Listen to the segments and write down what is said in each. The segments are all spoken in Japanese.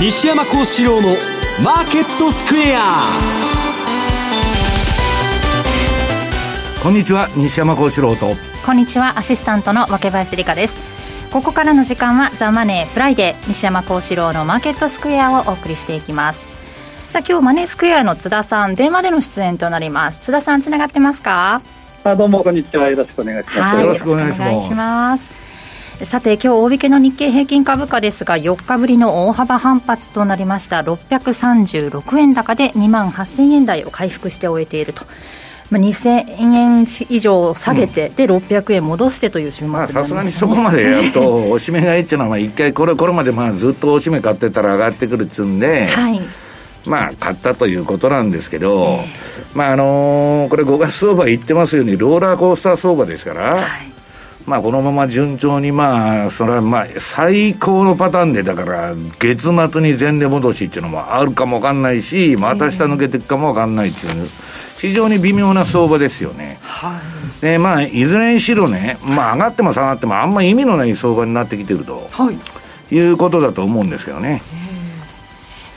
西山孝四郎のマーケットスクエア。こんにちは西山孝四郎と。こんにちはアシスタントの若林理香です。ここからの時間はザ・マネーフライデー西山孝四郎のマーケットスクエアをお送りしていきます。さあ今日マネースクエアの津田さん電話での出演となります。津田さんつながってますか？あどうもこんにちは。よろしくお願いします、はい、よろしくお願いしますさて今日大引けの日経平均株価ですが4日ぶりの大幅反発となりました636円高で2万8000円台を回復して終えていると。まあ、2000円以上下げて、うん、で600円戻してという週末さすがにそこまでやると、おしめ買いっていうのは、一回これ、これまでまあずっとおしめ買ってたら上がってくるっつうんで、はい、まあ、買ったということなんですけど、えー、まああのー、これ、5月相場言ってますように、ローラーコースター相場ですから。はいまあ、このまま順調に、まあ、それはまあ、最高のパターンで、だから、月末に前例戻しっていうのもあるかもわかんないし、また下抜けていくかもわかんないっていう、非常に微妙な相場ですよね。はい、で、まあ、いずれにしろね、まあ、上がっても下がっても、あんま意味のない相場になってきてると、はい、いうことだと思うんですけどね。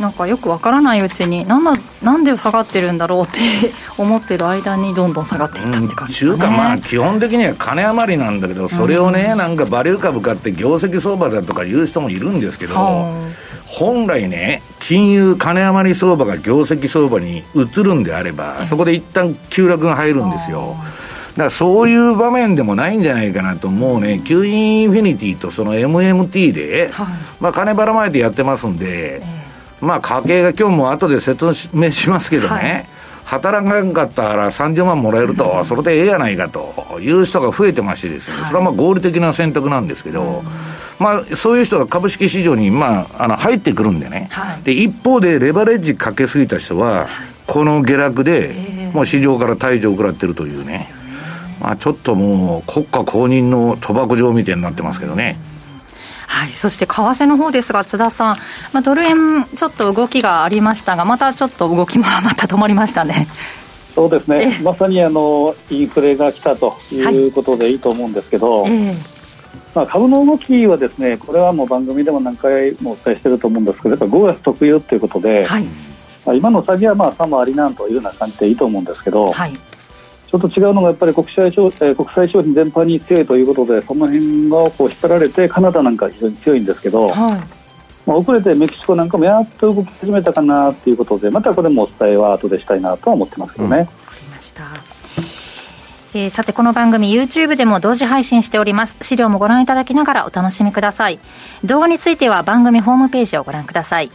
なんかよくわからないうちになんだなんで下がってるんだろうって 思ってる間にどんどん下がっていったって感じ、ね、うん、かまあ基本的には金余りなんだけどそれをね、うん、なんかバリュー株買って業績相場だとか言う人もいるんですけど、本来ね金融金余り相場が業績相場に移るんであれば、そこで一旦急落が入るんですよ。だからそういう場面でもないんじゃないかなと、もうね、Q インフィニティとその MMT で、はい、まあ金ばらまいてやってますんで、えーまあ家計が今日も後で説明しますけどね、はい、働かなかったら30万もらえると、それでええやないかという人が増えてましてですね、それはまあ合理的な選択なんですけど、まあ、そういう人が株式市場に、まあ、あの入ってくるんでね、はい、で一方でレバレッジかけすぎた人は、この下落で、もう市場から退場を食らってるというね、まあ、ちょっともう国家公認の賭博場みたいになってますけどね。はい、そして為替の方ですが、津田さん、まあ、ドル円、ちょっと動きがありましたが、またちょっと動きもまた止まりましたね。そうですね、まさにあのインフレが来たとい。うことでいいと思うんですけど、はい、まあ、株の動きはですねこれはもう番組でも何回もお伝えしていると思うんですけど、やっぱ5月特有ということで、はい、まあ、今の下げはまあさもありなんというような感じでいいと思うんですけど、はい、ちょっと違うのがやっぱり国際商,、えー、国際商品全般に強いということでその辺がこう引っ張られてカナダなんか非常に強いんですけど、はい、まあ、遅れてメキシコなんかもやっと動き始めたかなということでまたこれもお伝えは後でしたいなとは思ってますけどね。うん。えー、さてこの番組 YouTube でも同時配信しております。資料もご覧いただきながらお楽しみください。動画については番組ホームページをご覧ください。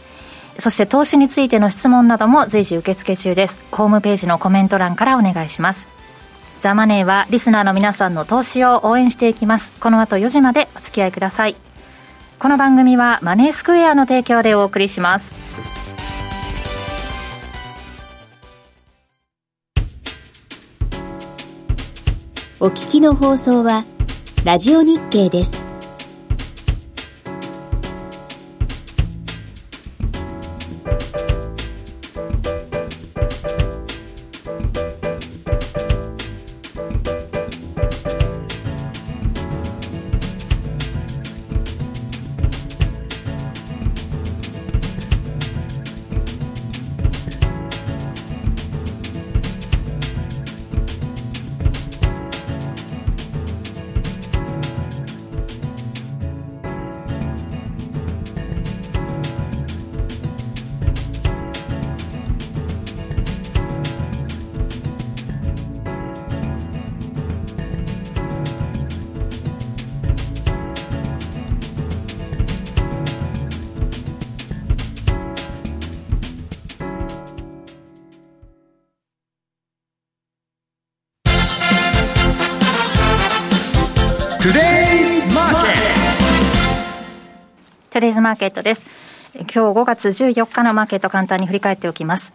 そして投資についての質問なども随時受付中です。ホームページのコメント欄からお願いしますザ・マネーはリスナーの皆さんの投資を応援していきます。この後4時までお付き合いください。この番組はマネースクエアの提供でお送りします。お聞きの放送はラジオ日経です。トゥデイズマーケットです。今日5月14日のマーケット簡単に振り返っておきます。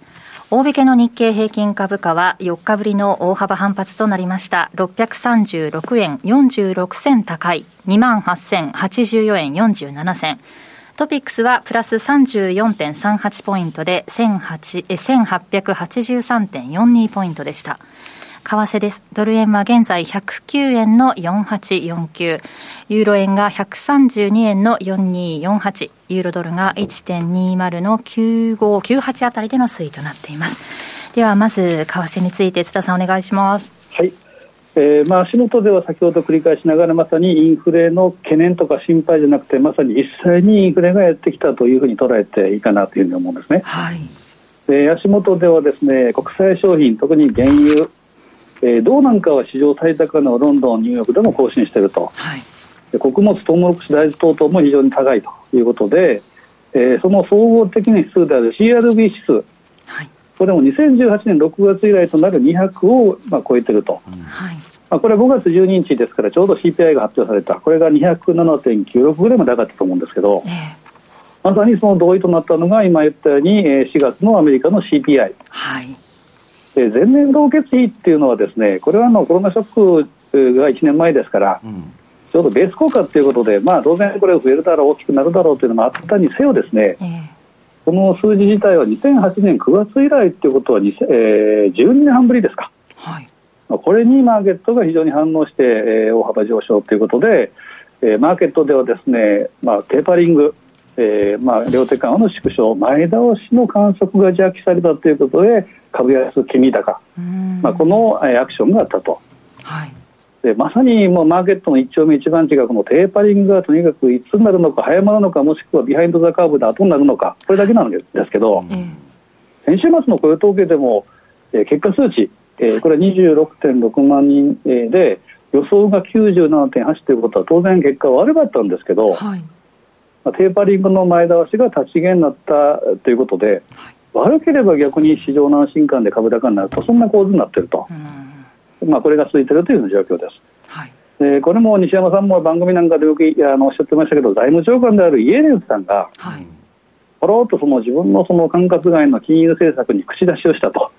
大引けの日経平均株価は4日ぶりの大幅反発となりました。636円46銭高い28,084円47銭。トピックスはプラス34.38ポイントで1883.42ポイントでした。為替です。ドル円は現在109円の4849。ユーロ円が132円の4248。ユーロドルが1.20の9598あたりでの推移となっています。ではまず、為替について津田さんお願いします。はい。えー、まあ足元では先ほど繰り返しながらまさにインフレの懸念とか心配じゃなくてまさに実際にインフレがやってきたというふうに捉えていいかなというふうに思うんですね。はいで足元ではですね国際商品、特に原油、えー、銅なんかは史上最高のロンドン、ニューヨークでも更新していると、はい、で穀物、トウモロコシ、大豆等々も非常に高いということで、えー、その総合的な指数である CRB 指数、はい、これも2018年6月以来となる200を、まあ、超えていると。はい。まあ、これは5月12日ですからちょうど CPI が発表された。これが207.96ぐらいまで上がったと思うんですけど、えーまさにその同意となったのが今言ったように4月のアメリカの CPI、はい、前年同月比っていうのはですねこれはあのコロナショックが1年前ですから、うん、ちょうどベース効果ということで、まあ、当然これ増えるだろう大きくなるだろうというのもあったにせよですね、えー、この数字自体は2008年9月以来ということは、えー、12年半ぶりですか、はい、これにマーケットが非常に反応して、えー、大幅上昇ということで、えー、マーケットではですね、まあ、テーパリングえーまあ、両手緩和の縮小前倒しの観測が邪気されたということで株安金利高、まあ、この、えー、アクションがあったと、はい、でまさにもうマーケットの一丁目一番地がこのテーパリングがとにかくいつになるのか早まるのかもしくはビハインド・ザ・カーブで後になるのかこれだけなんですけど、えー、先週末の雇用統計でも、えー、結果数値、えー、これは26.6万人、えー、で予想が97.8ということは当然結果は悪かったんですけど、はい。テーパリングの前倒しが立ち減になったということで、はい、悪ければ逆に市場の安心感で株高になるとそんな構図になっていると、まあ、これが続いているという状況です。はい、でこれも西山さんも番組なんかでよくあのおっしゃってましたけど財務長官であるイエレンさんが、はい、ポロっとその自分のその管轄外の金融政策に口出しをしたと。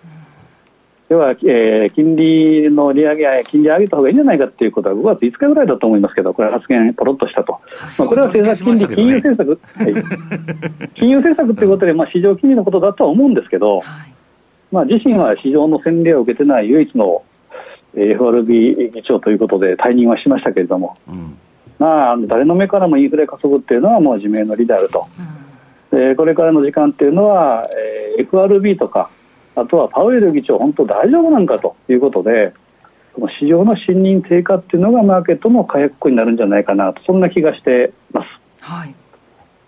では、えー、金利の利上げや金利上げた方がいいんじゃないかということは5月5日ぐらいだと思いますけど、これ発言ポロっとしたと、まあ、これは政策金利、金融政策、はい、金融政策ということで、まあ、市場金利のことだとは思うんですけど、はい、まあ、自身は市場の洗礼を受けてない唯一の FRB 議長ということで退任はしましたけれども、うん、まあ、誰の目からもインフレ加速っていうのはもう自明の利であると、うん、これからの時間っていうのは、えー、FRB とかあとはパウエル議長、本当大丈夫なんかということで、その市場の信任低下っていうのがマーケットの火薬庫になるんじゃないかなと、そんな気がしてます。はい、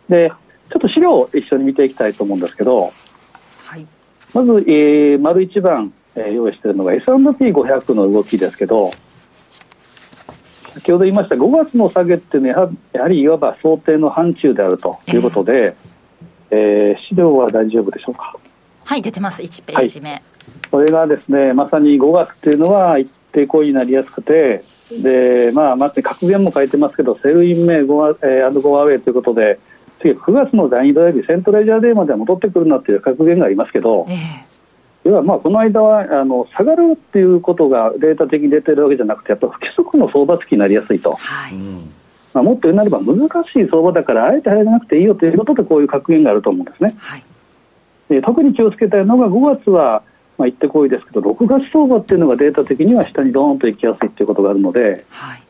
で、ちょっと資料を一緒に見ていきたいと思うんですけど、はい、まず、えー、丸一番、えー、用意しているのが S&P500 の動きですけど、先ほど言いました5月の下げっていうのはやはりいわば想定の範疇であるということで、えー、えー、資料は大丈夫でしょうか？はい出てます。1ページ目、はい、それがですねまさに5月っていうのは一定行為になりやすくてでまあまず格言も書いてますけど Sell in May, go a、えー、 go away ということで次9月の第2土曜日 St. Leger Day までは戻ってくるなっていう格言がありますけど、えー要はまあこの間はあの下がるっていうことがデータ的に出てるわけじゃなくてやっぱ不規則の相場付きになりやすいと、はい。まあ、もっと言うなれば難しい相場だからあえて入らなくていいよということでこういう格言があると思うんですね。はいで特に気をつけたいのが5月は、まあ、行ってこいですけど6月相場っていうのがデータ的には下にドーンと行きやすいということがあるので、はい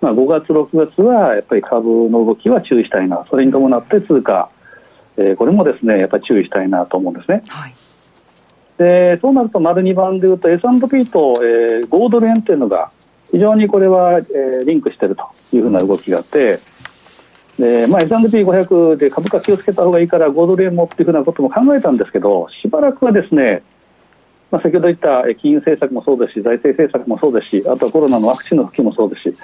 まあ、5月、6月はやっぱり株の動きは注意したいなそれに伴って通貨、えー、これもですねやっぱり注意したいなと思うんですね。はいでそうなると丸2番でいうと S&P と、えー、5ドル円というのが非常にこれは、えー、リンクしているというふうな動きがあってで、まあ、S&P500 で株価気をつけた方がいいから5ドル円もっていうふうなことも考えたんですけどしばらくはですね、まあ、先ほど言った金融政策もそうですし財政政策もそうですしあとはコロナのワクチンの普及もそうですし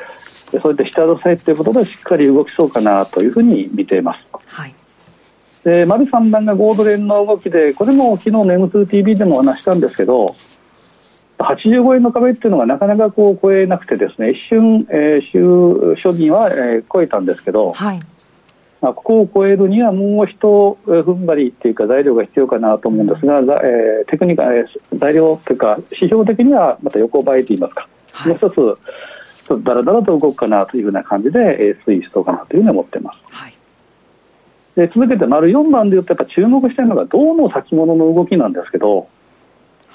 そういった下支えということでしっかり動きそうかなというふうに見ています。はいで丸3番が5ドル円の動きでこれも昨日の M2TV でも話したんですけど85円の壁っていうのがなかなかこう超えなくてですね一瞬、えー、週初には、えー、超えたんですけど、はい。まあ、ここを超えるにはもう一踏ん張りっていうか材料が必要かなと思うんですが、うん、えー、テクニカル、えー、材料というか指標的にはまた横ばいといいますか、はい、もう一つちょっとだらだらと動くかなというふうな感じで、えー、推移しそうかなというふうに思っています。はい。で続けて丸4番で言うとやっぱ注目しているのが銅の先物の動きなんですけど、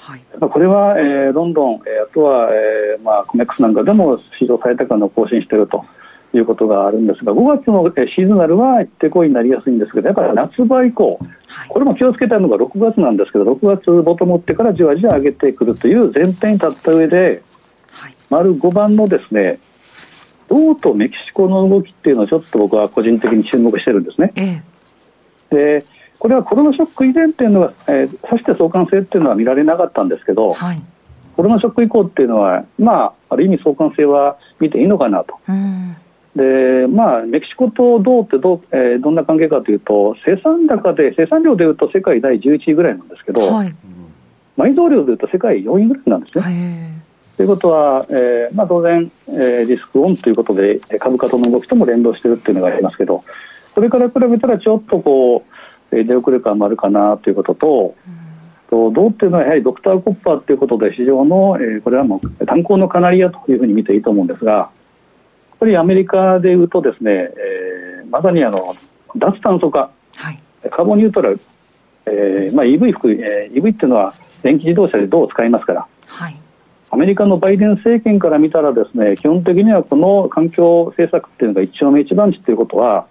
はい、これは、えー、どんどん、えー、あとは、えーまあ、コメックスなんかでも史上最高値を更新しているということがあるんですが5月の、えー、シーズナルは一定行為になりやすいんですけどやっぱり夏場以降、はい、これも気をつけたいのが6月なんですけど6月ボトムってからじわじわ上げてくるという前提に立った上で、はい、丸5番のですね銅とメキシコの動きっていうのをちょっと僕は個人的に注目してるんですね。ええ、でこれはコロナショック以前っていうのは、えー、さして相関性っていうのは見られなかったんですけど、はい、コロナショック以降っていうのは、まあ、ある意味相関性は見ていいのかなと。でまあ、メキシコと銅ってど,、えー、どんな関係かというと生産高で生産量でいうと世界第11位ぐらいなんですけど、はい、埋蔵量でいうと世界4位ぐらいなんですね。ということは、えーまあ、当然、えー、リスクオンということで株価との動きとも連動しているというのがありますけどそれから比べたらちょっとこう出遅れ感もあるかなということと、うん、銅っていうのはやはりドクターコッパーということで市場の、えー、これはもう炭鉱のカナリアというふうに見ていいと思うんですがやっぱりアメリカでいうとですね、えー、まさにあの脱炭素化、はい、カーボンニュートラル、えーまあ、EV 含、えー、EV っていうのは電気自動車で銅を使いますから、はい、アメリカのバイデン政権から見たらですね基本的にはこの環境政策っていうのが一丁目一番地ということは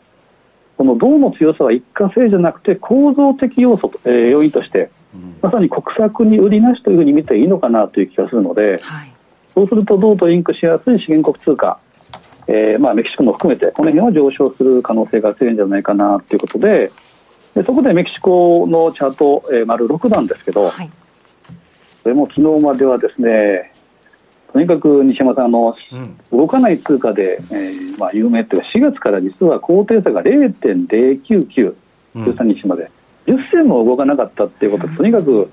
この銅の強さは一過性じゃなくて構造的要素と、えー、要因として、うん、まさに国策に売りなしというふうに見ていいのかなという気がするので、はい、そうすると銅とリンクしやすい資源国通貨、えーまあ、メキシコも含めてこの辺は上昇する可能性が強いんじゃないかなということででそこでメキシコのチャート、えー、丸6番ですけど、はい、これも昨日まではですねとにかく西山さんあの、うん、動かない通貨で、えーまあ、有名というか4月から実は高低差が0.099、13日まで、10銭も動かなかったっていうことで、とにかく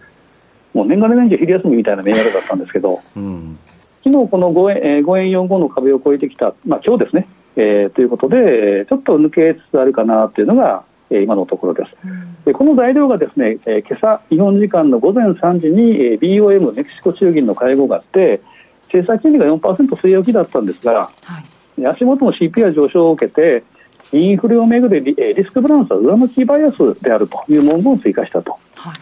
もう年がら年中昼休みみたいな銘柄だったんですけど、うん、昨日この5円 ,5 円45の壁を越えてきた、まあ今日ですね、えー、ということで、ちょっと抜けつつあるかなというのが、えー、今のところです。でこの材料がですね、えー、今朝日本時間の午前3時に、えー、BOM メキシコ中銀の会合があって、政策金利が4%据え置きだったんですが、はい、足元の CPI 上昇を受けてインフレをめぐるリリスクバランスは上向きバイアスであるという文言を追加したと、はい、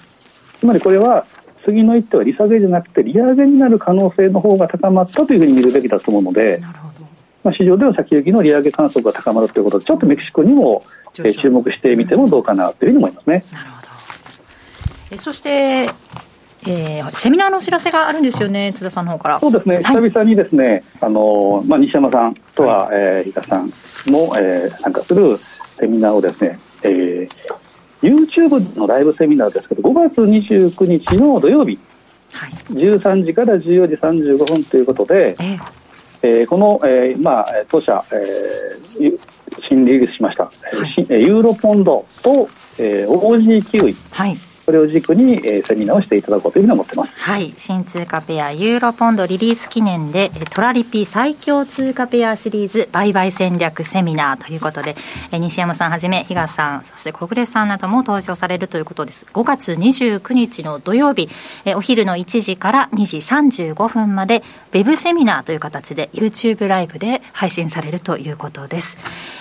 つまりこれは次の一手は利下げじゃなくて利上げになる可能性の方が高まったというふうに見るべきだと思うので、まあ、市場では先行きの利上げ観測が高まるということでちょっとメキシコにも、え注目してみてもどうかなというふうに思いますね。なるほど。えそしてえー、セミナーのお知らせがあるんですよね、津田さんの方から。そうですね、久々にですね、あのまあ、西山さんとは、はい、えー、比嘉さんも、えー、参加するセミナーをですね、えー、YouTube のライブセミナーですけど、5月29日の土曜日、はい、13時から14時35分ということで、えー、えー、この、えーまあ、当社、えー、新リリースしました、はい、ユーロポンドと、えー、OG キウイ。はいこれを軸に、えー、セミナーをしていただこうというふうに思ってます。はい。新通貨ペア、ユーロポンドリリース記念で、トラリピ最強通貨ペアシリーズ売買戦略セミナーということで、えー、西山さんはじめ、比嘉さん、そして小暮さんなども登場されるということです。5月29日の土曜日、えー、お昼の1時から2時35分まで、ウェブセミナーという形で YouTube ライブで配信されるということです。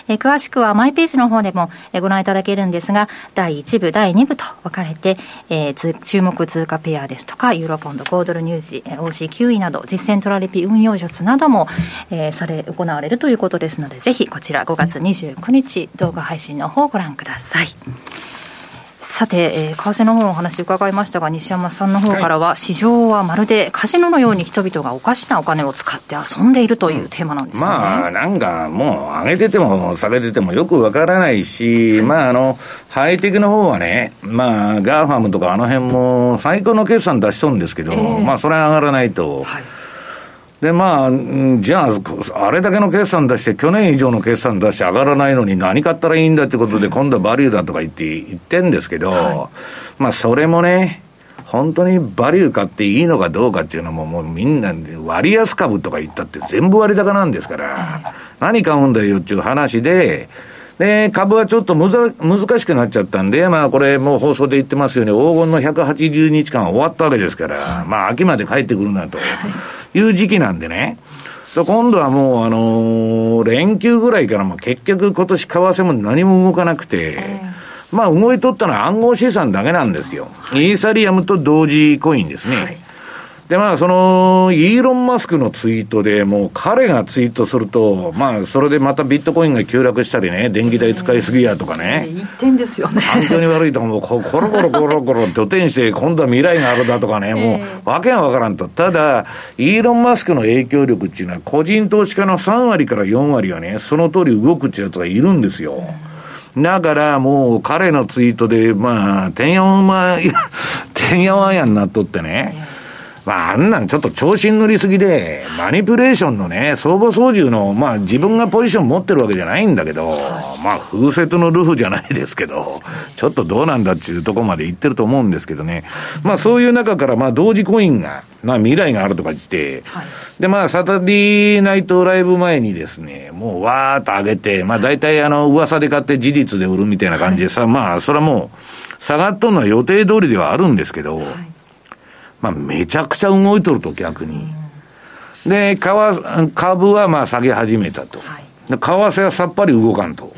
えー、詳しくはマイページの方でもご覧いただけるんですが、第1部、第2部と分かれて、えー、注目通貨ペアですとか、ユーロポンド、5ドルニュージー、OC9 位など、実践トラリピ運用術なども、えー、され、行われるということですので、ぜひこちら5月29日動画配信の方をご覧ください。さて、えー、為替の方のお話伺いましたが、西山さんの方からは、はい、市場はまるでカジノのように人々がおかしなお金を使って遊んでいるというテーマなんですね、まあ、なんかもう、上げてても下げててもよくわからないし、まあ、あの、ハイテクの方はね、まあ、 GAFAM とかあの辺も最高の決算出しとるんですけど、えー、まあ、それは上がらないと。はいで、まあ、じゃあ、あれだけの決算出して、去年以上の決算出して上がらないのに何買ったらいいんだってことで、今度はバリューだとか言って言ってんですけど、はい、まあ、それもね、本当にバリュー買っていいのかどうかっていうのも、もうみんな割安株とか言ったって全部割高なんですから、何買うんだよっていう話で、で、株はちょっとむざ難しくなっちゃったんで、まあこれもう放送で言ってますように、黄金の180日間終わったわけですから、まあ秋まで帰ってくるなという時期なんでね。今度はもう、あのー、連休ぐらいからも結局今年為替も何も動かなくて、まあ動いとったのは暗号資産だけなんですよ。イーサリアムと同時コインですね。はいで、まあ、その、イーロン・マスクのツイートで、もう彼がツイートすると、まあ、それでまたビットコインが急落したりね、電気代使いすぎやとかね。一点ですよね。環境に悪いとか、もうコロコロコロコロ土手にして、今度は未来があるだとかね、もう、わけがわからんと。ただ、イーロン・マスクの影響力っていうのは、個人投資家の3割から4割はね、その通り動くっていうやつがいるんですよ。だからもう彼のツイートで、まあ、てんやわま、てんやわやになっとってね。まあ、あんなんちょっと調子に乗りすぎで、マニピュレーションのね、相場操縦の、まあ自分がポジション持ってるわけじゃないんだけど、まあ風雪のルフじゃないですけど、ちょっとどうなんだっていうところまで言ってると思うんですけどね。まあそういう中から、まあ同時コインが、まあ未来があるとか言って、でまあサタディナイトライブ前にですね、もうわーっと上げて、まあ大体あの噂で買って事実で売るみたいな感じでさ、まあそれはもう、下がっとるのは予定通りではあるんですけど、まあ、めちゃくちゃ動いとると、逆に。で、株はまあ下げ始めたと。為替はさっぱり動かんと。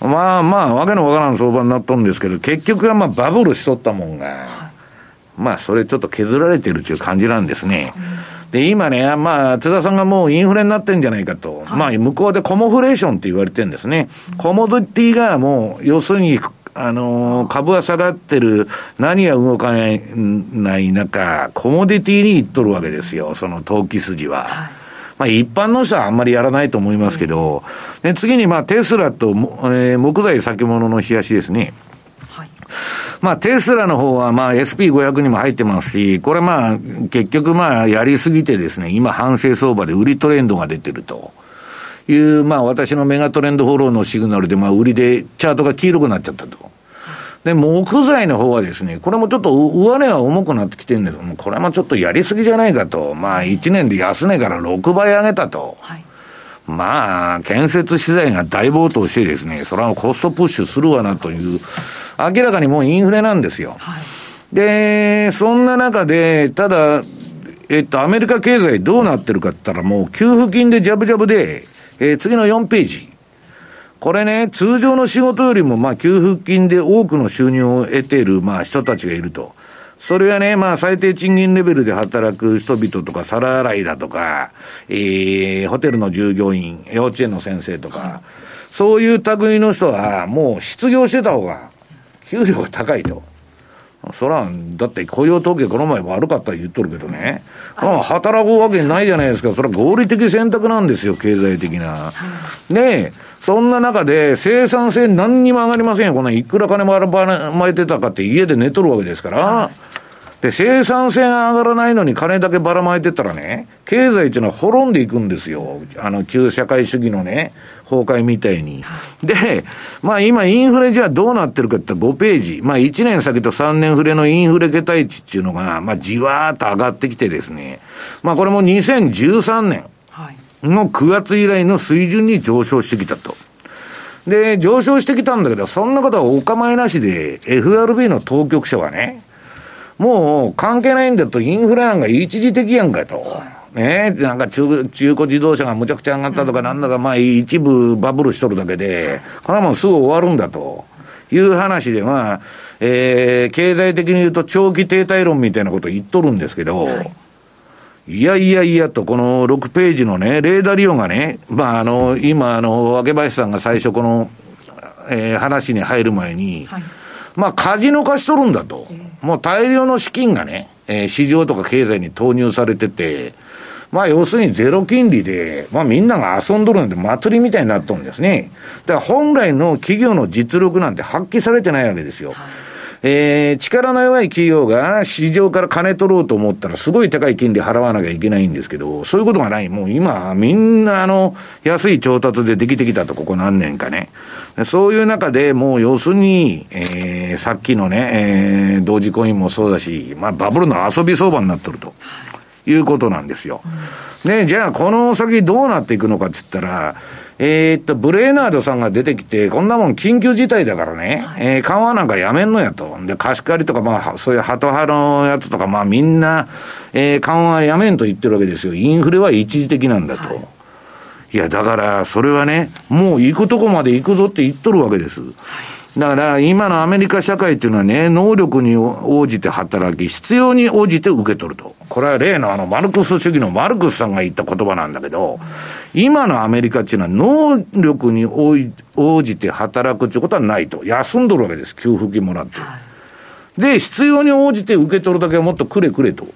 まあまあ、わけのわからん相場になっとるんですけど、結局はまあバブルしとったもんが、まあそれちょっと削られてるっていう感じなんですね。で、今ね、まあ、津田さんがもうインフレになってんじゃないかと。まあ、向こうでコモフレーションって言われてるんですね。コモディティがもう、要するにあのー、株は下がってる、何が動かない中、コモディティにいっとるわけですよ、その投機筋は。はいまあ一般の人はあんまりやらないと思いますけど、で次にまあテスラと、えー、木材先物の冷やしですね。はい、まあテスラの方はまあ SP500 にも入ってますし、これまあ結局まあやりすぎてですね、今反省相場で売りトレンドが出てると。いう、まあ私のメガトレンドフォローのシグナルで、まあ売りでチャートが黄色くなっちゃったと。で、木材の方はですね、これもちょっと上値は重くなってきてるんですけども、これもちょっとやりすぎじゃないかと。まあ1年で安値から6倍上げたと。はい、まあ、建設資材が大暴騰してですね、それはコストプッシュするわなという、明らかにもうインフレなんですよ。はい、で、そんな中で、ただ、えっと、アメリカ経済どうなってるかって言ったら、もう給付金でジャブジャブで、えー、次の4ページ。これね、通常の仕事よりも、まあ、給付金で多くの収入を得ている、まあ、人たちがいると。それはね、まあ、最低賃金レベルで働く人々とか、皿洗いだとか、えー、ホテルの従業員、幼稚園の先生とか、そういう類の人は、もう失業してた方が、給料が高いと。そら、だって雇用統計この前悪かったら言っとるけどね。まあ、働くわけないじゃないですか。それは合理的選択なんですよ、経済的な。ねえ、そんな中で生産性何にも上がりませんよ。こないくら金もばらまいてたかって家で寝とるわけですから。で、生産性が上がらないのに金だけばらまいてったらね、経済っていうのは滅んでいくんですよ。あの、旧社会主義のね、崩壊みたいに。で、まあ今インフレじゃどうなってるかって5ページ。まあ1年先と3年フレのインフレ桁値っていうのが、まあじわーっと上がってきてですね。まあこれも2013年の9月以来の水準に上昇してきたと。で、上昇してきたんだけど、そんなことはお構いなしで、FRB の当局者はね、もう関係ないんだと、インフレなんか一時的やんかと。ねなんか中中古自動車がむちゃくちゃ上がったとか、なんだか、まあ一部バブルしとるだけで、これはもうすぐ終わるんだと。いう話で、まあ、えー、経済的に言うと長期停滞論みたいなこと言っとるんですけど、はいいやいやいやと、この6ページのね、レーダー利用がね、まあ、あの、今、あの、若林さんが最初この、えー、話に入る前に、はい、まあ、カジノ化しとるんだと。もう大量の資金がね、えー、市場とか経済に投入されてて、まあ要するにゼロ金利で、まあみんなが遊んどるんで祭りみたいになっとるんですね。だから本来の企業の実力なんて発揮されてないわけですよ。はいえー、力の弱い企業が市場から金取ろうと思ったらすごい高い金利払わなきゃいけないんですけど、そういうことがない。もう今、みんなあの、安い調達でできてきたと、ここ何年かね。そういう中でもう要するに、えー、さっきのね、えー、同時コインもそうだし、まあバブルの遊び相場になってると。いうことなんですよ。ね、じゃあこの先どうなっていくのかっつったら、えー、っと、ブレーナードさんが出てきて、こんなもん緊急事態だからね、はい、えー、緩和なんかやめんのやと。で、貸し借りとか、まあ、そういうハト派のやつとか、まあみんな、えー、緩和やめんと言ってるわけですよ。インフレは一時的なんだと。はいいや、だから、それはね、もう行くとこまで行くぞって言っとるわけです。だから今のアメリカ社会っていうのはね、能力に応じて働き、必要に応じて受け取ると。これは例のあのマルクス主義のマルクスさんが言った言葉なんだけど、今のアメリカっていうのは能力に応じて働くっていうことはないと。休んどるわけです。給付金もらって。で、必要に応じて受け取るだけはもっとくれくれと。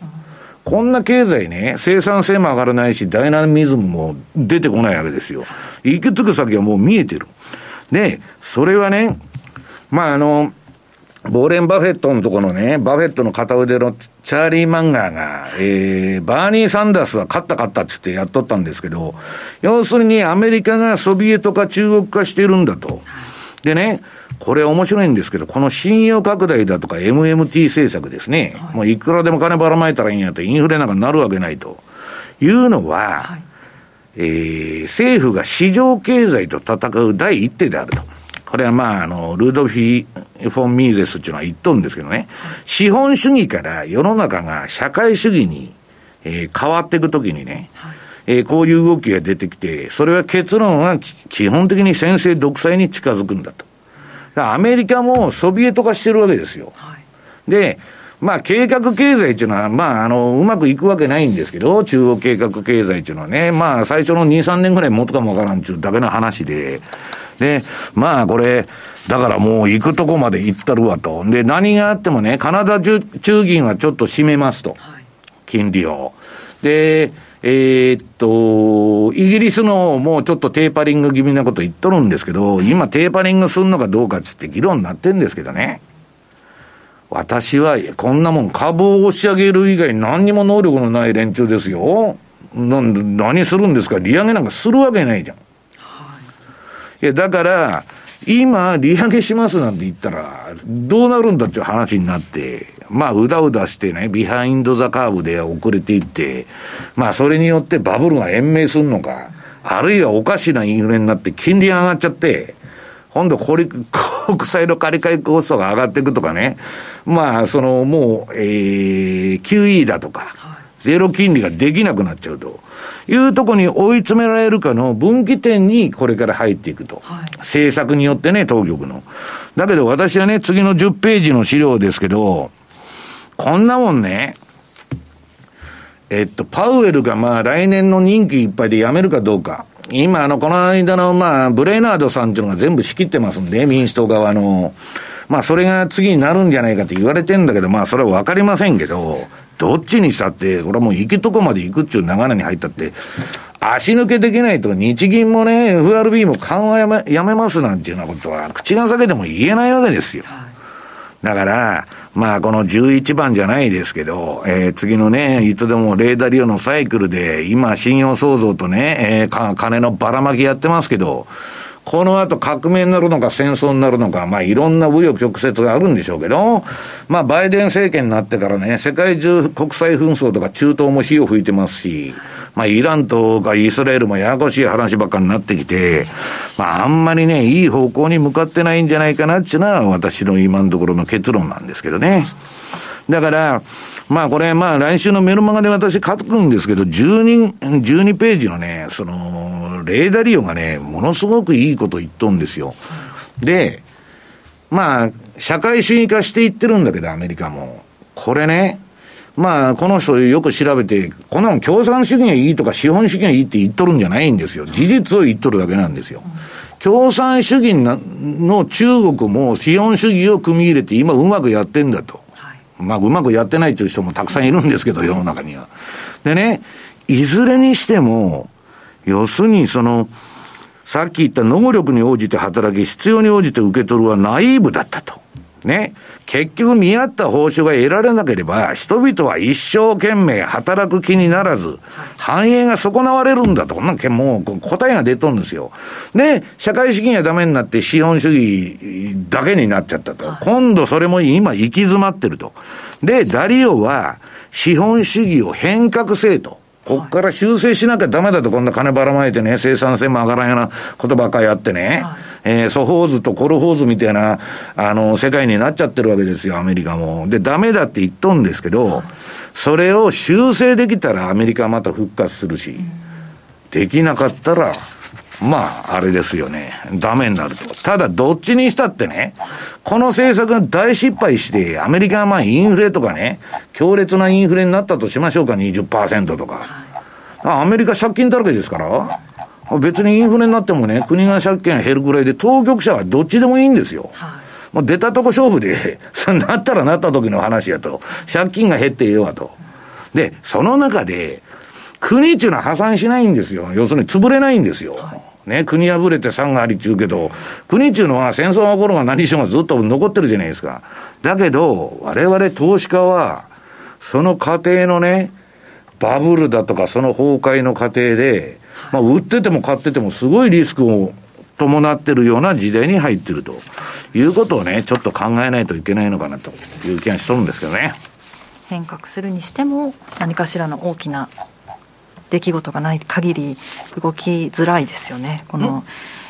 こんな経済ね、生産性も上がらないし、ダイナミズムも出てこないわけですよ。行き着く先はもう見えてる。で、それはね、まあ、あの、ウォーレン・バフェットのところのね、バフェットの片腕のチャーリー・マンガーが、えー、バーニー・サンダースは勝った勝ったっつってやっとったんですけど、要するにアメリカがソビエト化中国化してるんだと。でね、これ面白いんですけど、この信用拡大だとか MMT 政策ですね、はい、もういくらでも金ばらまいたらいいんやと、インフレなんかなるわけないというのは、はい、えー、政府が市場経済と戦う第一手であると。これはまあ、あの、ルードフィ・フォン・ミーゼスっていうのは言っとるんですけどね、資本主義から世の中が社会主義に、えー、変わっていくときにね、はいえー、こういう動きが出てきて、それは結論は基本的に先制独裁に近づくんだと。だアメリカもソビエト化してるわけですよ。はい、で、まあ、計画経済っていうのは、まあ、あの、うまくいくわけないんですけど、中央計画経済っていうのはね、まあ、最初の2、3年ぐらい持つかもわからんっていうだけの話で、で、まあこれ、だからもう行くとこまで行ったるわと。で、何があってもね、カナダ中銀はちょっと締めますと。金利を。で、えー、っと、イギリスのもうちょっとテーパリング気味なこと言っとるんですけど、今テーパリングするのかどうかっつって議論になってんですけどね。私は、こんなもん株を押し上げる以外何にも能力のない連中ですよ。な何するんですか利上げなんかするわけないじゃん。だから、今、利上げしますなんて言ったら、どうなるんだっていう話になって、まあ、うだうだしてね、 behind the curve で遅れていって、まあ、それによってバブルが延命するのか、あるいはおかしなインフレになって金利が上がっちゃって、今度国債の借り換えコストが上がっていくとかね、まあ、その、もう、えー、QE だとか、ゼロ金利ができなくなっちゃうと。いうところに追い詰められるかの分岐点にこれから入っていくと。はい、政策によってね、当局の。だけど私はね、次の10ページの資料ですけど、こんなもんね、えっと、パウエルがまあ来年の任期いっぱいで辞めるかどうか。今、あの、この間のまあ、ブレイナードさんっていうのが全部仕切ってますんで、民主党側の。まあ、それが次になるんじゃないかって言われてんだけど、まあ、それはわかりませんけど、どっちにしたって、これはもう行くとこまで行くっていう流れに入ったって、足抜けできないと、日銀もね、FRB も緩和やめやめますなんていうようなことは、口が裂けても言えないわけですよ。だから、まあ、この11番じゃないですけど、えー、次のね、いつでもレーダー利用のサイクルで、今、信用創造とね、えー、金のばらまきやってますけど、この後革命になるのか戦争になるのか、まあいろんな紆余曲折があるんでしょうけど、まあバイデン政権になってからね、世界中国際紛争とか中東も火を吹いてますし、まあイランとかイスラエルもややこしい話ばっかになってきて、まああんまりね、いい方向に向かってないんじゃないかなっていうのは私の今のところの結論なんですけどね。だから、まあこれ、まあ来週のメルマガで私書くんですけど、12、12ページのね、その、レーダー利用がね、ものすごくいいこと言っとんですよ。で、まあ、社会主義化していってるんだけど、アメリカも。これね、まあ、この人よく調べて、この共産主義がいいとか資本主義がいいって言っとるんじゃないんですよ。事実を言っとるだけなんですよ。共産主義の中国も資本主義を組み入れて今うまくやってんだと。まあ、うまくやってないという人もたくさんいるんですけど、世の中には。でね、いずれにしても、要するにその、さっき言った能力に応じて働き、必要に応じて受け取るはナイーブだったと。ね。結局見合った報酬が得られなければ、人々は一生懸命働く気にならず、繁栄が損なわれるんだと。なんかもう答えが出とるんですよ。で、社会主義がダメになって資本主義だけになっちゃったと。今度それも今行き詰まってると。で、ダリオは資本主義を変革せえと。こっから修正しなきゃダメだと、こんな金ばらまいてね、生産性も上がらんようなことばっかりやってね、はい、えー、ソホーズとコルホーズみたいな、あの、世界になっちゃってるわけですよ、アメリカも。で、ダメだって言っとんですけど、はい、それを修正できたらアメリカはまた復活するし、うん、できなかったら、まあ、あれですよね。ダメになると。ただ、どっちにしたってね、この政策が大失敗して、アメリカがまあインフレとかね、強烈なインフレになったとしましょうか、20%とか。アメリカ借金だらけですから。別にインフレになってもね、国が借金減るぐらいで、当局者はどっちでもいいんですよ。もう出たとこ勝負で、なったらなった時の話やと。借金が減ってええわと。で、その中で、国っていうのは破産しないんですよ。要するに潰れないんですよ。ね、国破れて産がありっちゅうけど、国っていうのは戦争が起こるが何しようがずっと残ってるじゃないですか。だけど、我々投資家は、その過程のね、バブルだとかその崩壊の過程で、まあ、売ってても買っててもすごいリスクを伴ってるような時代に入ってるということをね、ちょっと考えないといけないのかなという気がしとるんですけどね。変革するにしても、何かしらの大きな出来事がない限り、動きづらいですよね。この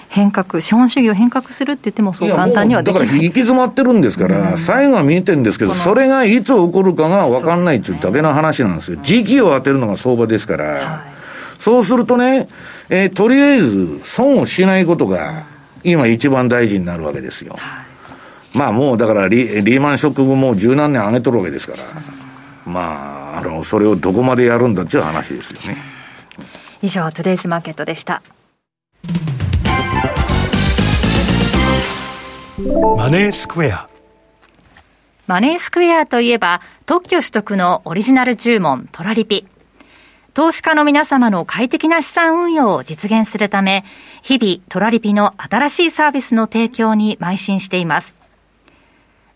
変革、資本主義を変革するって言っても、そう簡単にはできないだから行き詰まってるんですから、うん、最後は見えてるんですけど、それがいつ起こるかが分かんないっていうだけの話なんですよ。時期を当てるのが相場ですから。はいそうするとね、えー、とりあえず損をしないことが、今一番大事になるわけですよ。まあもうだからリリーマンショック後もう十何年上げとるわけですから、まあ、あの、それをどこまでやるんだっていう話ですよね。以上、トゥデイズマーケットでした。マネースクエア。マネースクエアといえば、特許取得のオリジナル注文、トラリピ。投資家の皆様の快適な資産運用を実現するため、日々トラリピの新しいサービスの提供に邁進しています。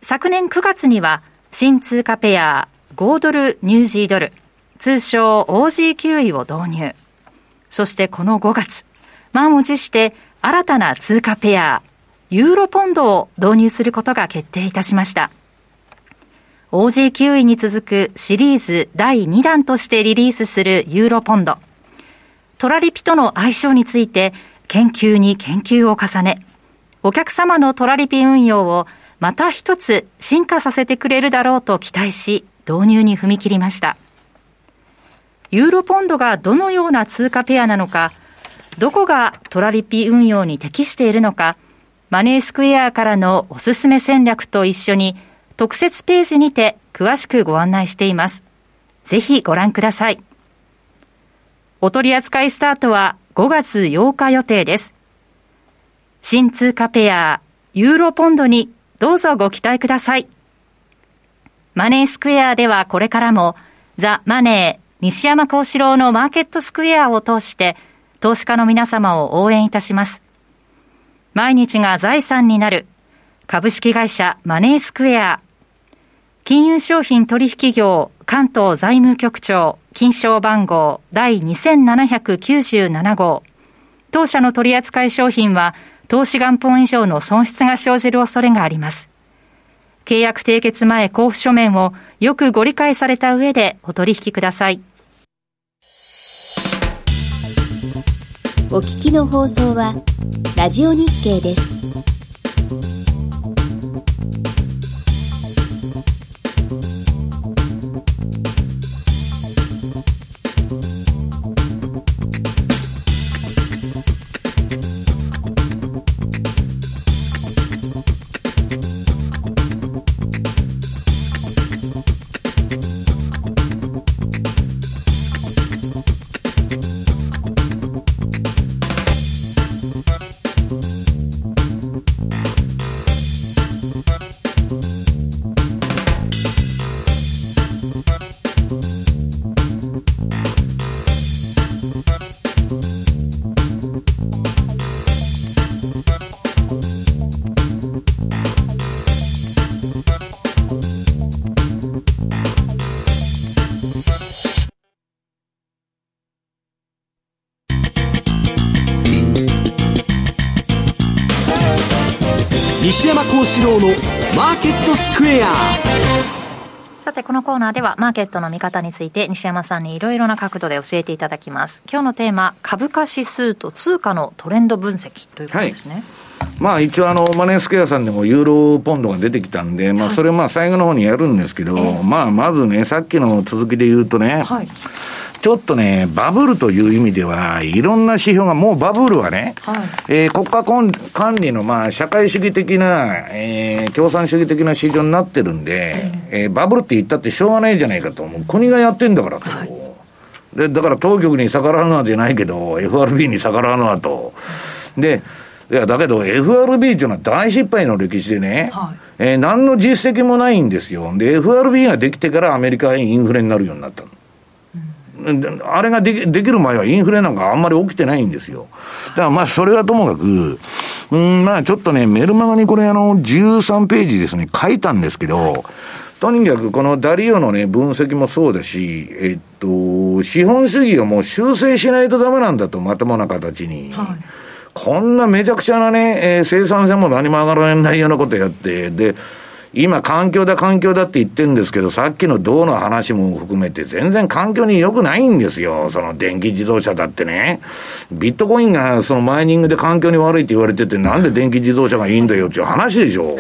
昨年9月には、新通貨ペア5ドルニュージードル、通称 OG9 位を導入。そしてこの5月、満を持して新たな通貨ペア、ユーロポンドを導入することが決定いたしました。OG9 位に続くシリーズ第2弾としてリリースするユーロポンド。トラリピとの相性について研究に研究を重ね、お客様のトラリピ運用をまた一つ進化させてくれるだろうと期待し、導入に踏み切りました。ユーロポンドがどのような通貨ペアなのか、どこがトラリピ運用に適しているのか、マネースクエアからのおすすめ戦略と一緒に特設ページにて詳しくご案内しています。ぜひご覧ください。お取り扱いスタートは5月8日予定です。新通貨ペア、ユーロポンドにどうぞご期待ください。マネースクエアではこれからもザ・マネー西山幸四郎のマーケットスクエアを通して投資家の皆様を応援いたします。毎日が財産になる株式会社マネースクエア金融商品取引業関東財務局長金賞番号第2797号当社の取扱い商品は投資元本以上の損失が生じる恐れがあります。契約締結前交付書面をよくご理解された上でお取引ください。お聞きの放送はラジオ日経です。幸四郎のマーケットスクエア。さて、このコーナーではマーケットの見方について西山さんにいろいろな角度で教えていただきます。今日のテーマ、株価指数と通貨のトレンド分析ということですね。はい。まあ一応あの、マネースクエアさんでもユーロポンドが出てきたんで、まあそれまあ最後の方にやるんですけど、まあまずね、さっきの続きで言うとね、はい、ちょっとね、バブルという意味では、いろんな指標が、もうバブルはね、はい、えー、国家管理の、まあ、社会主義的な、えー、共産主義的な市場になってるんで、えー、バブルって言ったってしょうがないじゃないかと、もう国がやってんだからと。はい、で、だから当局に逆らうのはじゃないけど、FRB に逆らうのはと。で、いや、だけど FRB っていうのは大失敗の歴史でね、はい、えー、何の実績もないんですよ。で、FRB ができてからアメリカはインフレになるようになったの。あれができできる前はインフレなんかあんまり起きてないんですよ。だからまあそれはともかく、うん、まあちょっとね、メルマガにこれあの13ページですね、書いたんですけど、とにかくこのダリオのね、分析もそうだし、えっと、資本主義をもう修正しないとダメなんだと、まともな形に。はい、こんなめちゃくちゃなね、えー、生産性も何も上がらないようなことやって、で、今環境だ環境だって言ってるんですけど、さっきの銅の話も含めて全然環境に良くないんですよ。その電気自動車だってね。ビットコインがそのマイニングで環境に悪いって言われてて、なんで電気自動車がいいんだよっていう話でしょ。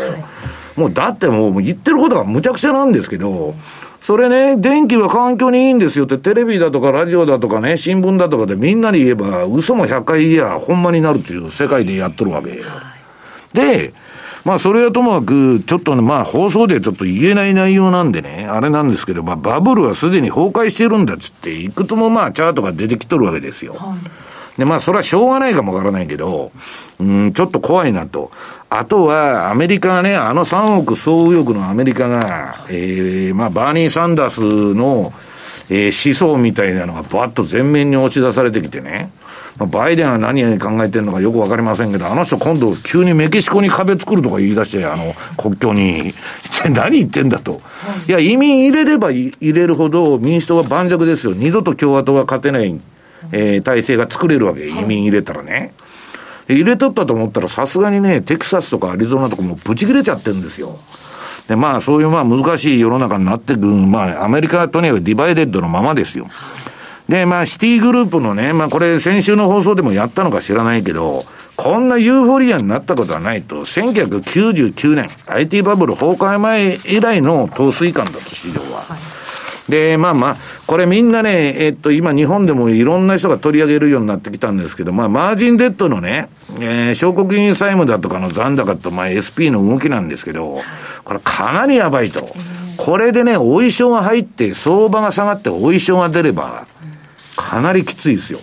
もうだってもう言ってることがむちゃくちゃなんですけど、それね、電気は環境にいいんですよって、テレビだとかラジオだとかね、新聞だとかでみんなに言えば、嘘も100回言えば、ほんまになるっていう世界でやっとるわけ。で、まあ、それはともかく、ちょっとね、まあ、放送でちょっと言えない内容なんでね、あれなんですけど、まあ、バブルはすでに崩壊してるんだっつって、いくつもまあ、チャートが出てきとるわけですよ。はい、で、まあ、それはしょうがないかもわからないけど、うん、ちょっと怖いなと。あとは、アメリカがね、あの3億総右翼のアメリカが、ええー、まあ、バーニー・サンダースの、えー、思想みたいなのがバッと前面に押し出されてきてね。まあ、バイデンは何を考えてるのかよくわかりませんけど、あの人今度急にメキシコに壁作るとか言い出して、あの、国境に。何言ってんだと。いや、移民入れれば入れるほど民主党は盤石ですよ。二度と共和党は勝てない、えー、体制が作れるわけ。移民入れたらね。入れとったと思ったらさすがにね、テキサスとかアリゾナとかもブチ切れちゃってるんですよ。で、まあ、そういうまあ難しい世の中になってくる、まあ、アメリカはとにかくディバイデッドのままですよ。で、まあ、シティグループのね、まあ、これ先週の放送でもやったのか知らないけど、こんなユーフォリアになったことはないと、1999年、IT バブル崩壊前以来の投水感だと、市場は。はいで、まあまあ、これみんなね、えっと、今日本でもいろんな人が取り上げるようになってきたんですけど、まあ、マージンデッドのね、えー、証拠金債務だとかの残高と、まあ、SP の動きなんですけど、これかなりやばいと。これでね、お衣装が入って、相場が下がってお衣装が出れば、かなりきついですよ。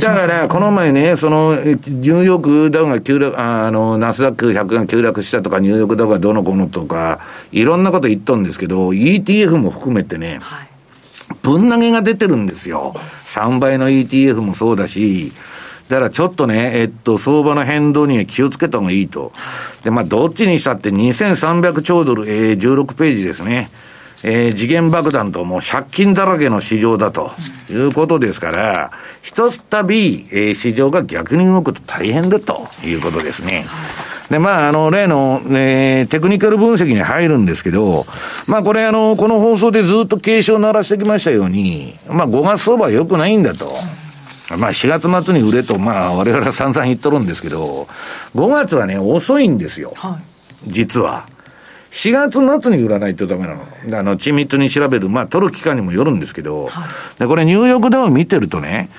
だから、この前ね、その、ニューヨークダウが急落、あの、ナスダック100が急落したとか、ニューヨークダウがどのこのとか、いろんなこと言っとんですけど、ETF も含めてね、はい、ぶん投げが出てるんですよ。3倍の ETF もそうだし、だからちょっとね、えっと、相場の変動には気をつけた方がいいと。で、まあ、どっちにしたって2300兆ドル、えー、16ページですね。えー、次元爆弾ともう借金だらけの市場だということですから、一つたび、えー、市場が逆に動くと大変だということですね。で、まあ、あの、例の、ね、テクニカル分析に入るんですけど、まあ、これあの、この放送でずっと警鐘を鳴らしてきましたように、まあ、5月相場は良くないんだと。まあ、4月末に売れと、まあ、我々は散々言っとるんですけど、5月はね、遅いんですよ。はい、実は。4月末に売らないとダメなの。あの、緻密に調べる、まあ、取る期間にもよるんですけど、はい、でこれニューヨークダウン見てるとね、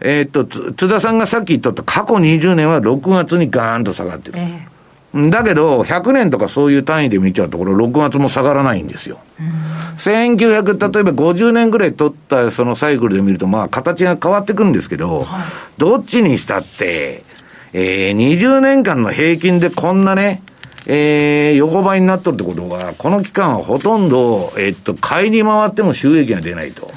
えー、っと、津田さんがさっき言っとった過去20年は6月にガーンと下がってる。えー、だけど、100年とかそういう単位で見ちゃうと、これ6月も下がらないんですよ。1900、例えば50年ぐらい取ったそのサイクルで見ると、まあ、形が変わってくるんですけど、はい、どっちにしたって、えー、20年間の平均でこんなね、えー、横ばいになっとるってことは、この期間はほとんど、えっと、買いに回っても収益が出ないと。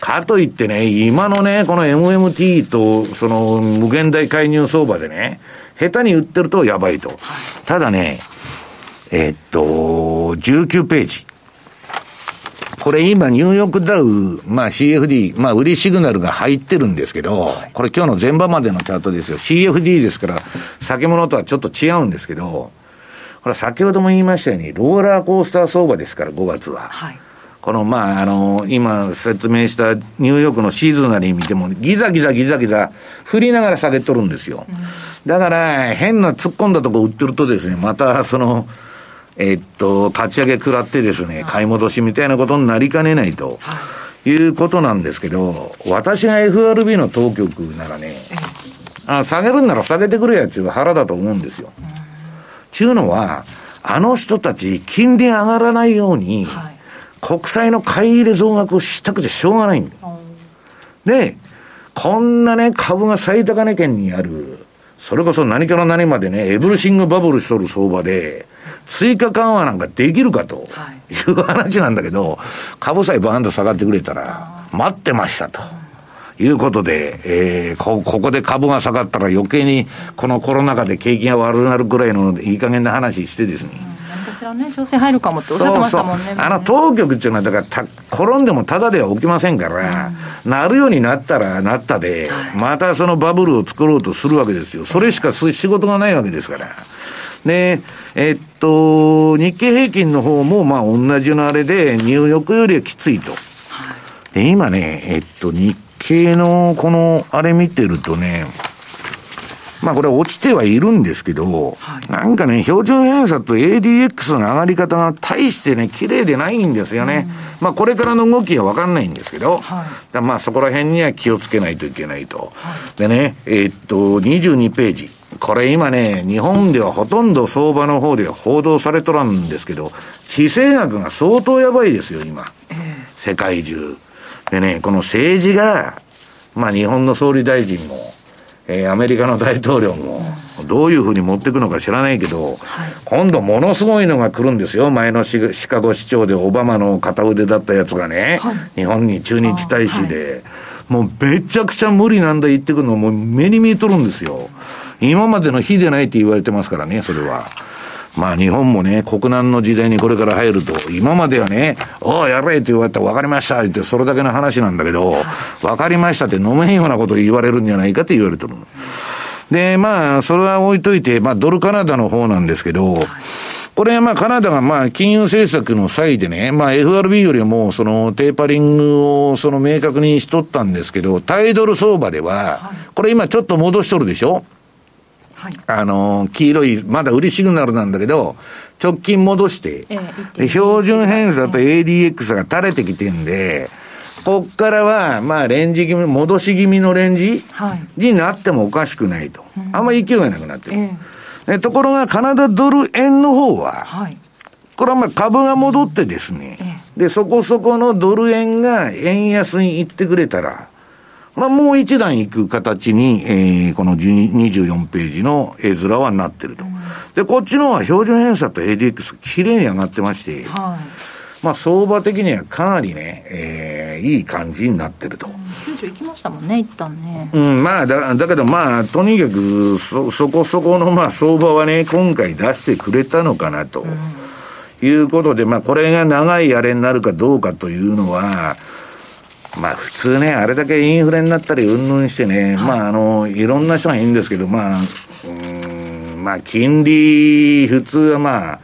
かといってね、今のね、この MMT と、その、無限大介入相場でね、下手に売ってるとやばいと。ただね、えっと、19ページ。これ今、ニューヨークダウ、まあ CFD、まあ売りシグナルが入ってるんですけど、これ今日の前場までのチャートですよ。CFD ですから、先物とはちょっと違うんですけど、これ先ほども言いましたように、ローラーコースター相場ですから、5月は。はい、この、まあ、あの、今説明したニューヨークのシーズナリー見ても、ギザギザギザギザ、振りながら下げとるんですよ。うん、だから、変な突っ込んだとこ売ってるとですね、また、その、えっと、立ち上げ食らってですね、買い戻しみたいなことになりかねないと。いうことなんですけど、私が FRB の当局ならね、あ下げるんなら下げてくれやっちゅう腹だと思うんですよ。ちゅうのは、あの人たち、金利上がらないように、はい、国債の買い入れ増額をしたくてしょうがないんだ。で、こんなね、株が最高値圏にある、それこそ何から何までね、エブリシングバブルしとる相場で、追加緩和なんかできるかという話なんだけど、株さえバーンと下がってくれたら、待ってましたと。いうことで、えー、こ、ここで株が下がったら余計に、このコロナ禍で景気が悪くなるぐらいのいい加減な話してですね。ね、調整入るかもっておっしゃってましたもんね。そうそうあの当局っていうのは、だからた、転んでもただでは起きませんから、うん、なるようになったらなったで、はい、またそのバブルを作ろうとするわけですよ。それしか仕事がないわけですから。で、えっと、日経平均の方も、まあ、同じのあれで、ニューヨークよりはきついと。で、今ね、えっと、日経のこの、あれ見てるとね、まあこれ落ちてはいるんですけど、はい、なんかね、標準偏差と ADX の上がり方が大してね、綺麗でないんですよね。うん、まあこれからの動きはわかんないんですけど、はい、まあそこら辺には気をつけないといけないと。はい、でね、えー、っと、22ページ。これ今ね、日本ではほとんど相場の方では報道されとらんですけど、地政学が相当やばいですよ、今。えー、世界中。でね、この政治が、まあ日本の総理大臣も、えー、アメリカの大統領も、どういうふうに持っていくのか知らないけど、はい、今度ものすごいのが来るんですよ。前のシカゴ市長でオバマの片腕だったやつがね、はい、日本に駐日大使で、もうめちゃくちゃ無理なんだ言ってくるのもう目に見えとるんですよ。今までの日でないって言われてますからね、それは。まあ日本もね、国難の時代にこれから入ると、今まではね、おお、やれって言われたら分かりましたってそれだけの話なんだけど、分かりましたって飲めんようなこと言われるんじゃないかって言われてる。で、まあ、それは置いといて、まあ、ドルカナダの方なんですけど、これまあ、カナダがまあ、金融政策の際でね、まあ、FRB よりも、その、テーパリングを、その、明確にしとったんですけど、タイドル相場では、これ今ちょっと戻しとるでしょはい、あの、黄色い、まだ売りシグナルなんだけど、直近戻して、ええ、標準偏差と ADX が垂れてきてんで、こっからは、まあ、レンジ気味、戻し気味のレンジ、になってもおかしくないと。あんまり勢いがなくなってる。えところが、カナダドル円の方は、はい、これはまあ株が戻ってですね、で、そこそこのドル円が円安に行ってくれたら、まあ、もう一段行く形に、えー、この24ページの絵面はなってると。で、こっちのは標準偏差と ADX きれいに上がってまして、はい、まあ、相場的にはかなりね、えー、いい感じになってると。90行きましたもんね、一旦ね。うん、まあ、だ、だけどまあ、とにかく、そ、そこそこのまあ、相場はね、今回出してくれたのかなと。いうことで、まあ、これが長いあれになるかどうかというのは、まあ普通ね、あれだけインフレになったりうんぬんしてね、はい、まああの、いろんな人がいいんですけど、まあ、うん、まあ金利、普通はま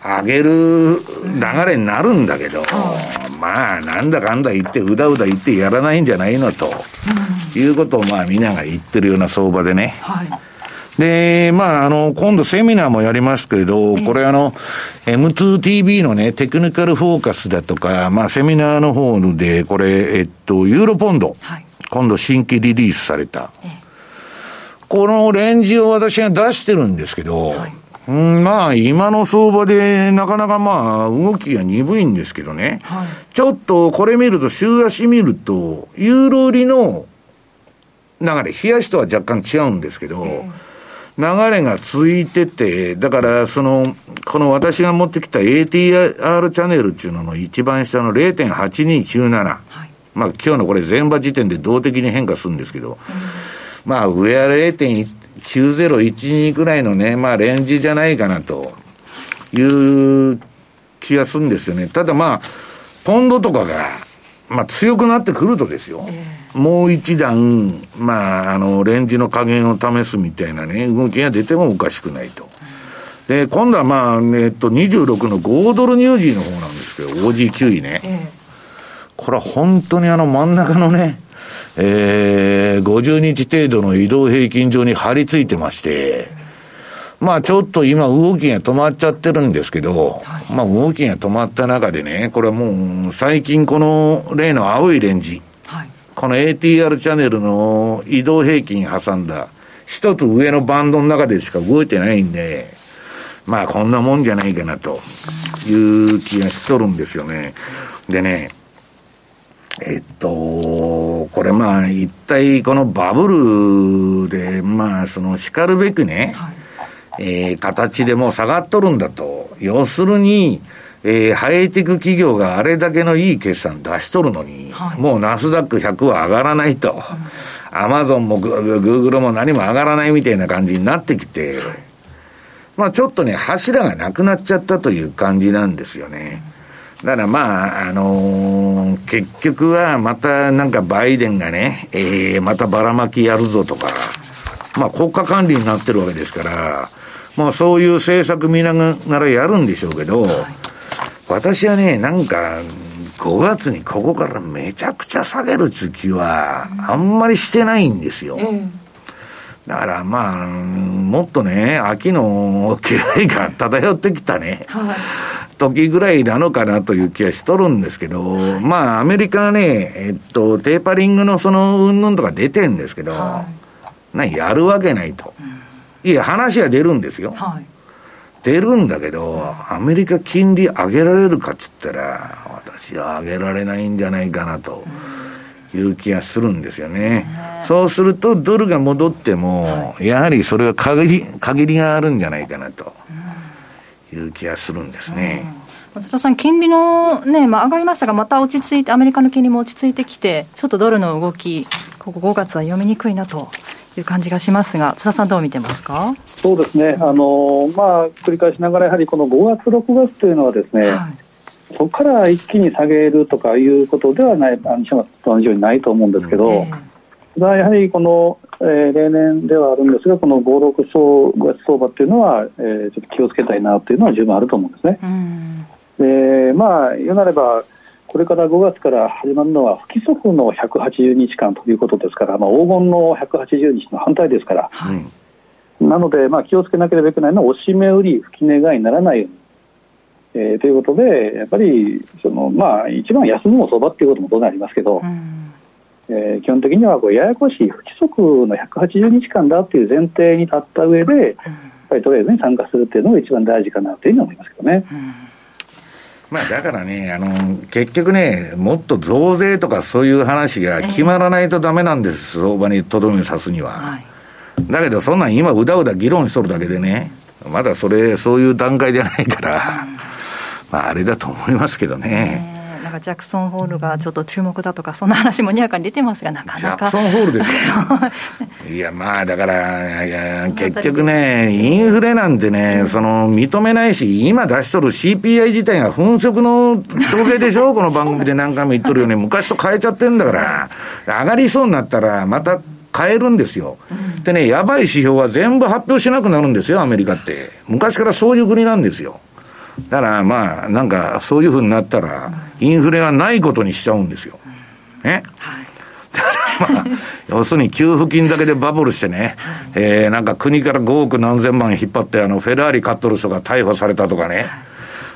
あ、上げる流れになるんだけど、うん、まあなんだかんだ言って、うだうだ言ってやらないんじゃないのと、うん、いうことをまあみんなが言ってるような相場でね。はいで、まあ、あの、今度セミナーもやりますけれど、これあの、M2TV のね、テクニカルフォーカスだとか、まあ、セミナーの方で、これ、えっと、ユーロポンド、はい、今度新規リリースされた。このレンジを私が出してるんですけど、はい。うん、まあ、今の相場で、なかなかまあ、動きが鈍いんですけどね。はい、ちょっと、これ見ると、週足見ると、ユーロ売りの流れ、冷やしとは若干違うんですけど、えー流れがついてて、だからその、この私が持ってきた ATR チャンネルっていうのの一番下の0.8297。はい、まあ今日のこれ前場時点で動的に変化するんですけど、うん、まあ上は0.9012くらいのね、まあレンジじゃないかなという気がするんですよね。ただまあ、ポンドとかが、まあ強くなってくるとですよ。えーもう一段、まあ、あの、レンジの加減を試すみたいなね、動きが出てもおかしくないと。で、今度はまあ、えっと、26の5ドルニュージーの方なんですけど、OG9 位ね。これは本当にあの真ん中のね、えー、50日程度の移動平均上に張り付いてまして、まあちょっと今動きが止まっちゃってるんですけど、はい、まあ動きが止まった中でね、これはもう最近この例の青いレンジ、はい、この ATR チャンネルの移動平均挟んだ一つ上のバンドの中でしか動いてないんで、まあこんなもんじゃないかなという気がしとるんですよね。でね、えっと、これまあ一体このバブルで、まあその叱るべくね、はいえー、形でもう下がっとるんだと。要するに、えー、ハイテク企業があれだけのいい決算出しとるのに、はい、もうナスダック100は上がらないと。アマゾンもグーグルも何も上がらないみたいな感じになってきて、まあちょっとね、柱がなくなっちゃったという感じなんですよね。だからまあ、あのー、結局はまたなんかバイデンがね、えー、またばらまきやるぞとか、まあ国家管理になってるわけですから、まあそういう政策見ながらやるんでしょうけど、はい、私はね、なんか、5月にここからめちゃくちゃ下げる月は、あんまりしてないんですよ。だからまあ、もっとね、秋の気いが漂ってきたね、はい、時ぐらいなのかなという気はしとるんですけど、はい、まあアメリカはね、えっと、テーパリングのその云々とか出てんですけど、はい、なやるわけないと。うんいや、話は出るんですよ。はい、出るんだけど、アメリカ金利上げられるかっつったら、私は上げられないんじゃないかなと。いう気がするんですよね。そうすると、ドルが戻っても、やはりそれは限り、限りがあるんじゃないかなという気がするんですね。松田さん、金利のね、まあ、上がりましたが、また落ち着いて、アメリカの金利も落ち着いてきて、ちょっとドルの動き、ここ5月は読みにくいなという感じがしますが、津田さん、どう見てますか？そうですね、あのまあ、繰り返しながら、やはりこの5月、6月というのはですね、はい、そこから一気に下げるとかいうことではない、あの西と同じようにないと思うんですけど、えー、やはりこの、えー、例年ではあるんですが、この5、6相5月相場っていうのは、えー、ちょっと気をつけたいなというのは十分あると思うんですね。でまあ、言うなればこれから5月から始まるのは不規則の180日間ということですから、まあ、黄金の180日の反対ですから、はい、なので、まあ、気をつけなければいけないのは押し目売り、吹き値買いにならないように。えー、ということで、やっぱりその、まあ、一番安の相場っていうことも当然ありますけど、うん、えー、基本的にはこうややこしい不規則の180日間だという前提に立った上で、うん、やっぱりトレードに参加するっていうのが一番大事かなというふうに思いますけどね。うんまあだからね、あの、結局ね、もっと増税とかそういう話が決まらないとだめなんです、相場にとどめを刺すには。はい、だけど、そんなん今、うだうだ議論しとるだけでね、まだそれ、そういう段階じゃないから、まああれだと思いますけどね。なんかジャクソンホールがちょっと注目だとか、そんな話もにわかに出てますが、なかなか。ジャクソンホールですよ。いや、まあ、だから、いや結局ね、インフレなんてね、その、認めないし、今出しとる CPI 自体が粉飾の統計でしょ この番組で何回も言っとるように、昔と変えちゃってんだから、上がりそうになったら、また、変えるんですよ。でね、やばい指標は全部発表しなくなるんですよ、アメリカって。昔からそういう国なんですよ。だからまあ、なんかそういうふうになったら、インフレはないことにしちゃうんですよ。ね。だからまあ、要するに給付金だけでバブルしてね、えー、なんか国から5億何千万引っ張って、あの、フェラーリ買っとる人が逮捕されたとかね。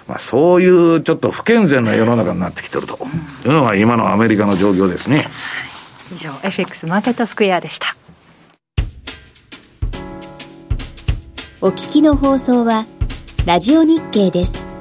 まあ、そういうちょっと不健全な世の中になってきてるというのが今のアメリカの状況ですね。以上、FX マーケットスクエアでした。お聞きの放送は、ラジオ日経です。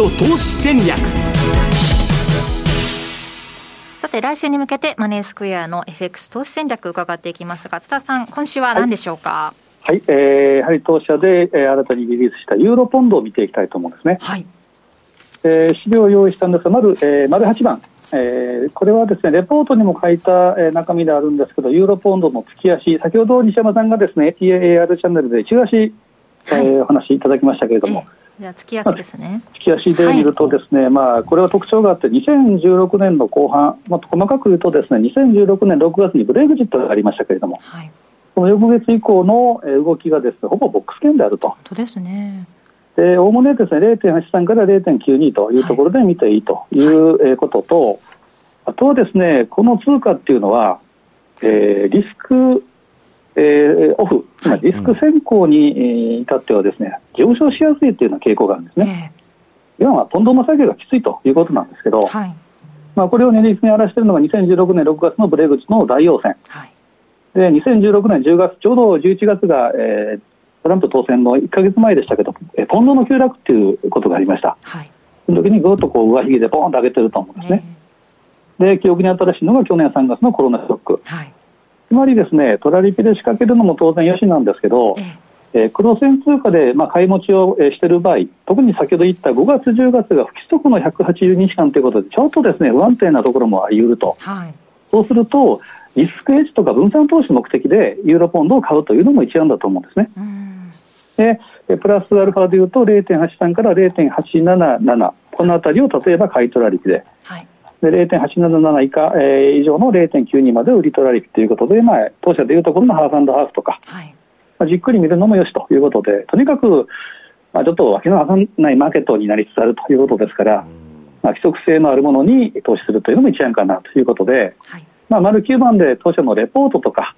ト投資戦略。さて来週に向けてマネースクエアの FX 投資戦略伺っていきますが津田さん今週は何でしょうか、はい、はい、えー、やはり当社で、えー、新たにリリースしたユーロポンドを見ていきたいと思うんですね。はい。えー、資料を用意したんですが、丸、えー、丸8番、えー、これはですね、レポートにも書いた、えー、中身であるんですけど、ユーロポンドの月足、先ほど西山さんがですね、TAR チャンネルで中足、はい、えー、お話しいただきましたけれども、じゃ月足ですね。月足で見るとですね、はい、まあ、これは特徴があって、2016年の後半、まあ、細かく言うとですね、2016年6月にブレグジットがありましたけれども、はい、この翌月以降の動きがですね、ほぼボックス圏であると。本当ですね。で、おおむねですね、0.83から0.92というところで見ていいということと、はい、あとはですね、この通貨っていうのは、えー、リスク、えー、オフ、つまりリスク先行に至ってはですね、上昇しやすいというような傾向があるんですね。いわばポンドの下げがきついということなんですけど、はい、まあ、これを練りに荒らしているのが2016年6月のブレグジの大陽線。はい、で、2016年10月、ちょうど11月が、えー、トランプ当選の1か月前でしたけど、えポンドの急落ということがありました。はい、その時にぐっとこう上髭でボーンと上げてると思うんですね。で、記憶に新しいのが去年3月のコロナショック。はい、つまりですね、トラリピで仕掛けるのも当然よしなんですけど、ええ。ー、黒線通貨で、まあ、買い持ちを、えしている場合、特に先ほど言った5月、10月が不規則の180日間ということで、ちょっとですね、不安定なところもあり得ると。はい、そうすると、リスクエッジとか分散投資目的でユーロポンドを買うというのも一案だと思うんですね。で、プラスアルファでいうと0.83から0.877、このあたりを例えば買い取られて。で、はい、で0.877以下、えー、以上の0.92まで売り取られるということで、まあ、当社でいうところのハーフハーフとか、はい、まあ、じっくり見るのもよしということで、とにかく、まあ、ちょっとわけのわかんないマーケットになりつつあるということですから、まあ、規則性のあるものに投資するというのも一案かなということで、はい、まあ、丸9番で当社のレポートとか、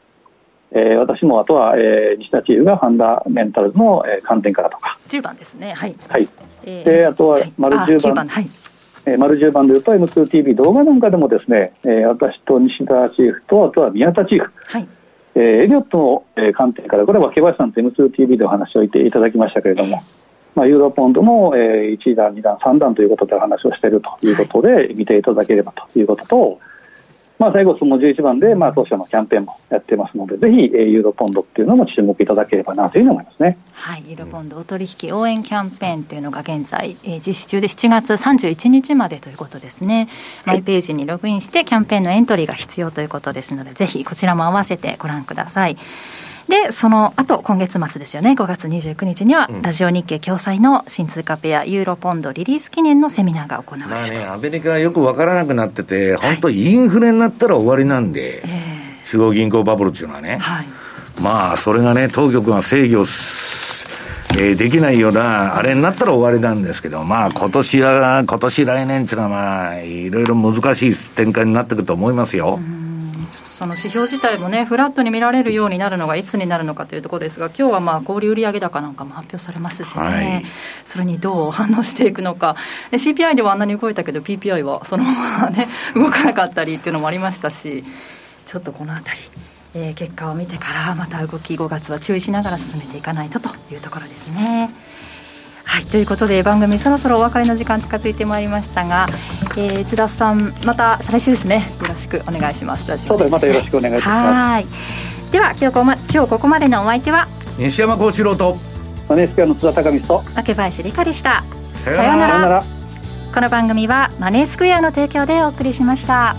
えー、私もあとは、えー、西田チーフがファンダメンタルズの、えー、観点からとか。10番ですね。はい、はい。えー、であとは丸10番、はい、えー、丸10番でいうと M2TV 動画なんかでもですね、えー、私と西田チーフとあとは宮田チーフ、はい。えー、エリオットの、えー、観点からこれは若林さんと M2TV でお話をいていただきましたけれども、えーまあ、ユーロポンドの、えー、1段、2段、3段ということでお話をしているということで、見ていただければということと、まあ、最後、その11番で、まあ、当社のキャンペーンもやってますので、ぜひ、えー、ユーロポンドっていうのも注目いただければなというふうに思いますね。はい、ユーロポンドお取引応援キャンペーンというのが現在、えー、実施中で7月31日までということですね。マイページにログインして、キャンペーンのエントリーが必要ということですので、ぜひこちらも合わせてご覧ください。で、その後、今月末ですよね、5月29日には、ラジオ日経共催の新通貨ペア、ユーロポンドリリース記念のセミナーが行われるまあね、アメリカはよく分からなくなってて、本当、インフレになったら終わりなんで、中央銀行バブルっていうのはね、はい、まあ、それがね、当局が制御えー、できないような、あれになったら終わりなんですけど、まあ、今年は、今年来年っていうのは、まあ、いろいろ難しい展開になってくると思いますよ。うんその指標自体もね、フラットに見られるようになるのがいつになるのかというところですが、今日はまあ小売売上高なんかも発表されますしね、はい、それにどう反応していくのか、CPI ではあんなに動いたけど、PPI はそのままね、動かなかったりっていうのもありましたし、ちょっとこのあたり。えー、結果を見てからまた動き5月は注意しながら進めていかないとというところですね。はいということで番組そろそろお別れの時間近づいてまいりましたが、えー、津田さんまた再来週ですね。よろしくお願いします。そうですまたよろしくお願いします。では今日こ、ま、今日ここまでのお相手は西山幸四郎とマネースクエアの津田隆美と竹林理香でした。さようなら。この番組はマネースクエアの提供でお送りしました。